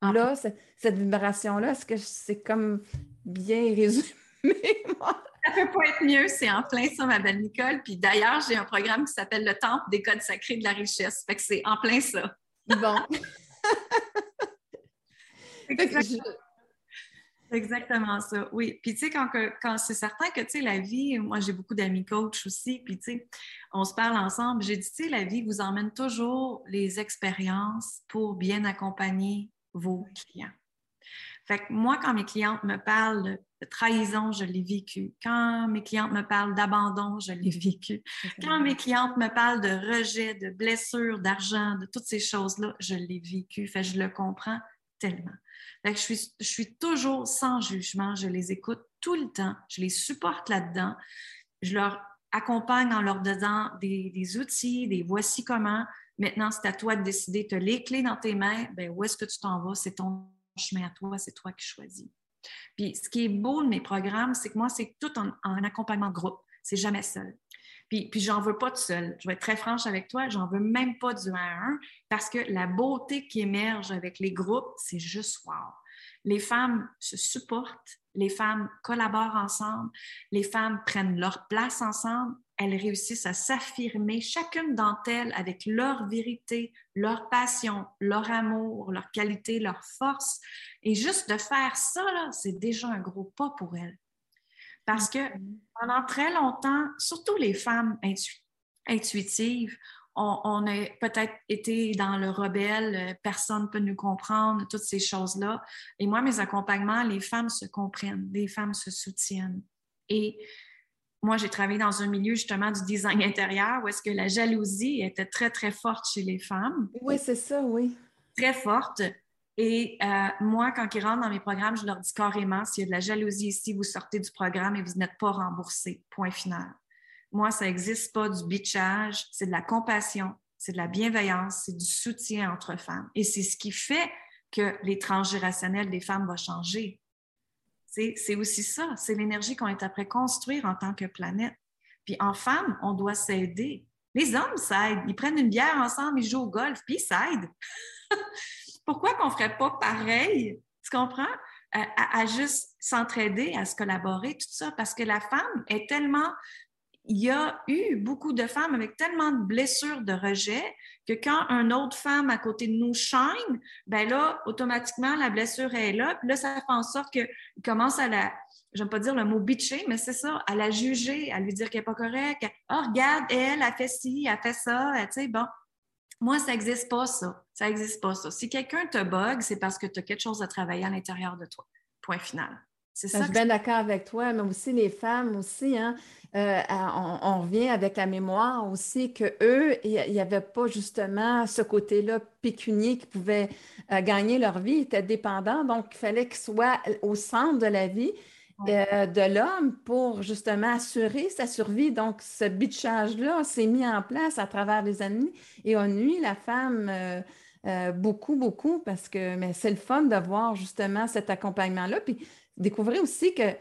Là, cette vibration-là, est-ce que c'est comme bien résumé? (laughs) Ça peut pas être mieux, c'est en plein ça, ma belle Nicole. Puis d'ailleurs, j'ai un programme qui s'appelle le Temple des codes sacrés de la richesse. Fait que c'est en plein ça. Bon. (laughs) C'est exactement ça, oui. Puis tu sais, quand, quand c'est certain que, tu sais, la vie, moi j'ai beaucoup d'amis coachs aussi, puis tu sais, on se parle ensemble, j'ai dit, tu sais, la vie vous emmène toujours les expériences pour bien accompagner vos clients. Fait que moi, quand mes clientes me parlent de trahison, je l'ai vécu. Quand mes clientes me parlent d'abandon, je l'ai (laughs) vécu. Quand mes clientes me parlent de rejet, de blessure, d'argent, de toutes ces choses-là, je l'ai vécu. Fait que je le comprends tellement. Je suis, toujours sans jugement. Je les écoute tout le temps. Je les supporte là-dedans. Je leur accompagne en leur donnant des, outils, des voici comment. Maintenant, c'est à toi de décider. Tu as les clés dans tes mains. Ben, où est-ce que tu t'en vas? C'est ton chemin à toi. C'est toi qui choisis. Puis, ce qui est beau de mes programmes, c'est que moi, c'est tout en, accompagnement groupe. C'est jamais seul. Puis, puis j'en veux pas de seul. Je vais être très franche avec toi, j'en veux même pas du 1 à 1 parce que la beauté qui émerge avec les groupes, c'est juste wow. Les femmes se supportent, les femmes collaborent ensemble, les femmes prennent leur place ensemble elles réussissent à s'affirmer, chacune d'entre elles, avec leur vérité, leur passion, leur amour, leur qualité, leur force. Et juste de faire ça, c'est déjà un gros pas pour elles. Parce que pendant très longtemps, surtout les femmes intuitives, on, a peut-être été dans le rebelle, personne ne peut nous comprendre, toutes ces choses-là. Et moi, mes accompagnements, les femmes se comprennent, les femmes se soutiennent. Et moi, j'ai travaillé dans un milieu justement du design intérieur où est-ce que la jalousie était très, très forte chez les femmes. Oui, c'est ça, oui. Très forte. Et euh, moi, quand ils rentrent dans mes programmes, je leur dis carrément, s'il y a de la jalousie ici, vous sortez du programme et vous n'êtes pas remboursé. Point final. Moi, ça n'existe pas du bitchage, c'est de la compassion, c'est de la bienveillance, c'est du soutien entre femmes. Et c'est ce qui fait que les transgénérationnels des femmes va changer. C'est aussi ça, c'est l'énergie qu'on est après construire en tant que planète. Puis en femme, on doit s'aider. Les hommes s'aident, ils prennent une bière ensemble, ils jouent au golf, puis ils s'aident. (laughs) Pourquoi qu'on ne ferait pas pareil? Tu comprends? À, juste s'entraider, à se collaborer, tout ça, parce que la femme est tellement il y a eu beaucoup de femmes avec tellement de blessures de rejet que quand une autre femme à côté de nous shine, ben là, automatiquement, la blessure est là. Puis là, ça fait en sorte qu'ils commencent à la, j'aime pas dire le mot bitcher, mais c'est ça, à la juger, à lui dire qu'elle n'est pas correcte. Oh, regarde, elle, a fait ci, elle a fait ça, tu sais, bon. Moi, ça n'existe pas, ça. Ça n'existe pas, ça. Si quelqu'un te bug, c'est parce que tu as quelque chose à travailler à l'intérieur de toi. Point final. C'est ben, ça. Je suis bien d'accord avec toi, mais aussi les femmes aussi, hein. Euh, on, revient avec la mémoire aussi qu'eux, il n'y avait pas justement ce côté-là pécunier qui pouvait euh, gagner leur vie, ils étaient dépendants, donc il fallait qu'ils soient au centre de la vie. Euh, de l'homme pour justement assurer sa survie. Donc, ce bitchage-là s'est mis en place à travers les années et on nuit la femme euh, euh, beaucoup, beaucoup parce que c'est le fun de voir justement cet accompagnement-là. Puis découvrir aussi que, tu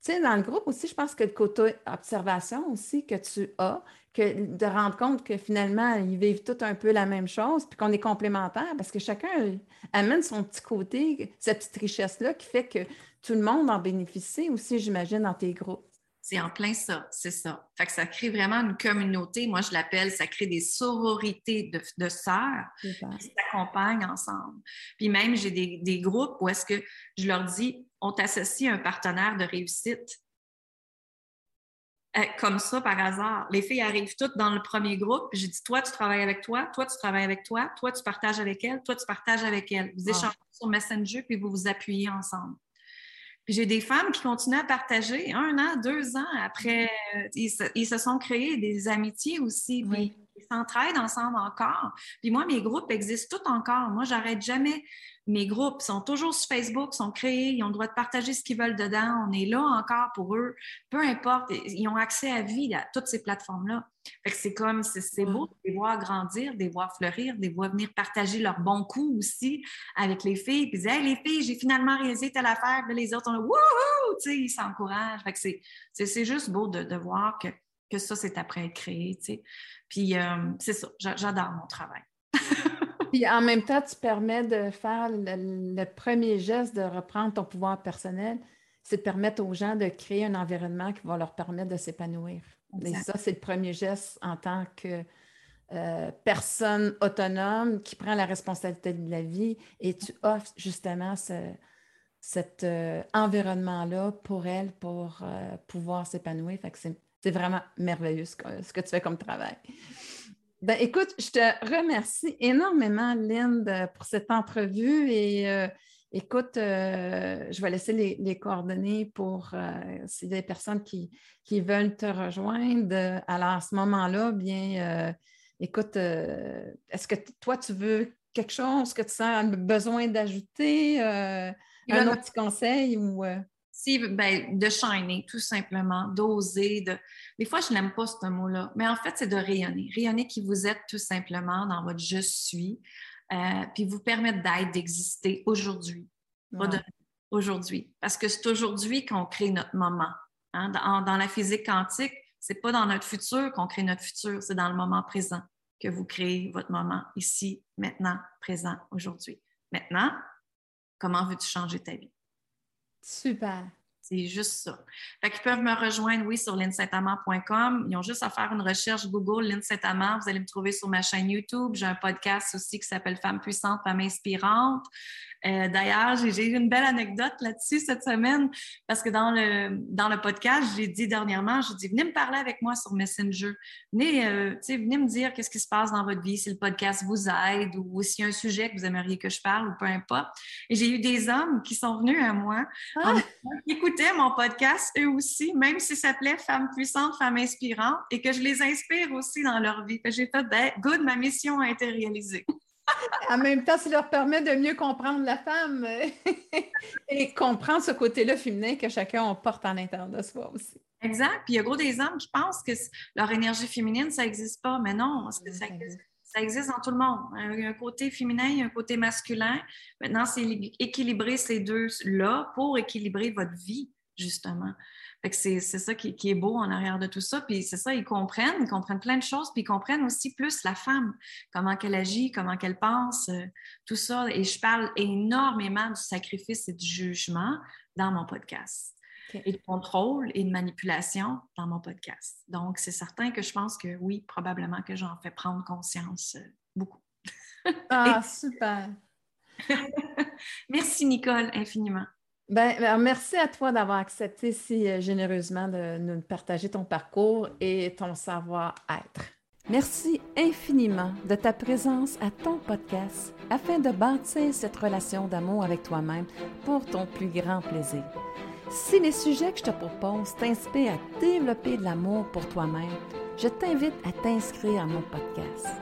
sais, dans le groupe aussi, je pense que le côté observation aussi que tu as, que de rendre compte que finalement, ils vivent tous un peu la même chose, puis qu'on est complémentaires, parce que chacun amène son petit côté, cette petite richesse-là qui fait que tout le monde en bénéficie aussi, j'imagine, dans tes groupes. C'est en plein ça, c'est ça. Fait que ça crée vraiment une communauté. Moi, je l'appelle, ça crée des sororités de, de sœurs qui s'accompagnent ensemble. Puis même, j'ai des, des, groupes où est-ce que je leur dis, on t'associe à un partenaire de réussite. Euh, comme ça, par hasard. Les filles arrivent toutes dans le premier groupe. J'ai dit, toi, tu travailles avec toi, toi, tu travailles avec toi, toi, tu partages avec elle, toi, tu partages avec elle. Vous ah. échangez sur Messenger, puis vous vous appuyez ensemble. J'ai des femmes qui continuent à partager un an, deux ans après. Euh, ils, se, sont créés des amitiés aussi. S'entraident ensemble encore. Puis moi, mes groupes existent tous encore. Moi, j'arrête jamais mes groupes sont toujours sur Facebook, sont créés, ils ont le droit de partager ce qu'ils veulent dedans. On est là encore pour eux. Peu importe, ils ont accès à vie à toutes ces plateformes-là. c'est comme, c'est beau de les voir grandir, de les voir fleurir, de les voir venir partager leurs bons coups aussi avec les filles. Puis ils disent, hey, les filles, j'ai finalement réalisé telle affaire. Puis les autres sont là, wouhou! Tu sais, ils s'encouragent. c'est juste beau de, voir que, que ça, c'est après être créé. Tu sais. Puis euh, c'est ça, j'adore mon travail. (laughs) Puis en même temps, tu permets de faire le, premier geste de reprendre ton pouvoir personnel, c'est de permettre aux gens de créer un environnement qui va leur permettre de s'épanouir. Et ça, c'est le premier geste en tant que euh, personne autonome qui prend la responsabilité de la vie et tu offres justement cet euh, environnement-là pour elle, pour euh, pouvoir s'épanouir. c'est vraiment merveilleux ce que, tu fais comme travail. Ben, écoute, je te remercie énormément, Lynn, pour cette entrevue. Et euh, écoute, euh, je vais laisser les, coordonnées pour euh, si des personnes qui, veulent te rejoindre. Alors, à ce moment-là, bien, écoute, est-ce que toi, tu veux quelque chose que tu sens besoin d'ajouter? un autre petit conseil ou ben, de shiner, tout simplement, d'oser. De... Des fois, je n'aime pas ce mot-là, mais en fait, c'est de rayonner. Rayonner qui vous êtes tout simplement dans votre je suis, euh, puis vous permettre d'être, d'exister aujourd'hui. Aujourd'hui. Parce que c'est aujourd'hui qu'on crée notre moment. Hein. Dans, la physique quantique, c'est pas dans notre futur qu'on crée notre futur, c'est dans le moment présent que vous créez votre moment ici, maintenant, présent, aujourd'hui. Maintenant, comment veux-tu changer ta vie? Super. C'est juste ça. Fait qu'ils peuvent me rejoindre, oui, sur linsaintamant.com. Ils ont juste à faire une recherche Google Lynn Vous allez me trouver sur ma chaîne YouTube. J'ai un podcast aussi qui s'appelle Femmes puissantes, Femmes inspirantes. Euh, d'ailleurs, j'ai eu une belle anecdote là-dessus cette semaine parce que dans le, dans le podcast, j'ai dit dernièrement, j'ai dit, venez me parler avec moi sur Messenger. Venez, euh, venez me dire qu'est-ce qui se passe dans votre vie, si le podcast vous aide ou s'il y a un sujet que vous aimeriez que je parle ou peu importe. Et j'ai eu des hommes qui sont venus à moi, ah! qui écoutaient mon podcast eux aussi, même si ça s'appelait Femmes puissantes, Femmes inspirantes, et que je les inspire aussi dans leur vie. J'ai fait, ben, good, ma mission a été réalisée en même temps, ça leur permet de mieux comprendre la femme (laughs) et comprendre ce côté-là féminin que chacun on porte en l'intérieur de soi aussi. Exact. Puis il y a gros des hommes qui pensent que leur énergie féminine, ça n'existe pas. Mais non, ça existe, ça existe dans tout le monde. Il y a un côté féminin, il y a un côté masculin. Maintenant, c'est équilibrer ces deux-là pour équilibrer votre vie, justement c'est ça qui, est beau en arrière de tout ça. Puis c'est ça, ils comprennent, ils comprennent plein de choses, puis ils comprennent aussi plus la femme, comment qu'elle agit, comment qu'elle pense, euh, tout ça. Et je parle énormément du sacrifice et du jugement dans mon podcast. Et de contrôle et de manipulation dans mon podcast. Donc, c'est certain que je pense que oui, probablement que j'en fais prendre conscience euh, beaucoup. ah, (laughs) super! Merci, Nicole, infiniment. Ben, merci à toi d'avoir accepté si euh, généreusement de nous partager ton parcours et ton savoir-être. Merci infiniment de ta présence à ton podcast afin de bâtir cette relation d'amour avec toi-même pour ton plus grand plaisir. Si les sujets que je te propose t'inspirent à développer de l'amour pour toi-même, je t'invite à t'inscrire à mon podcast.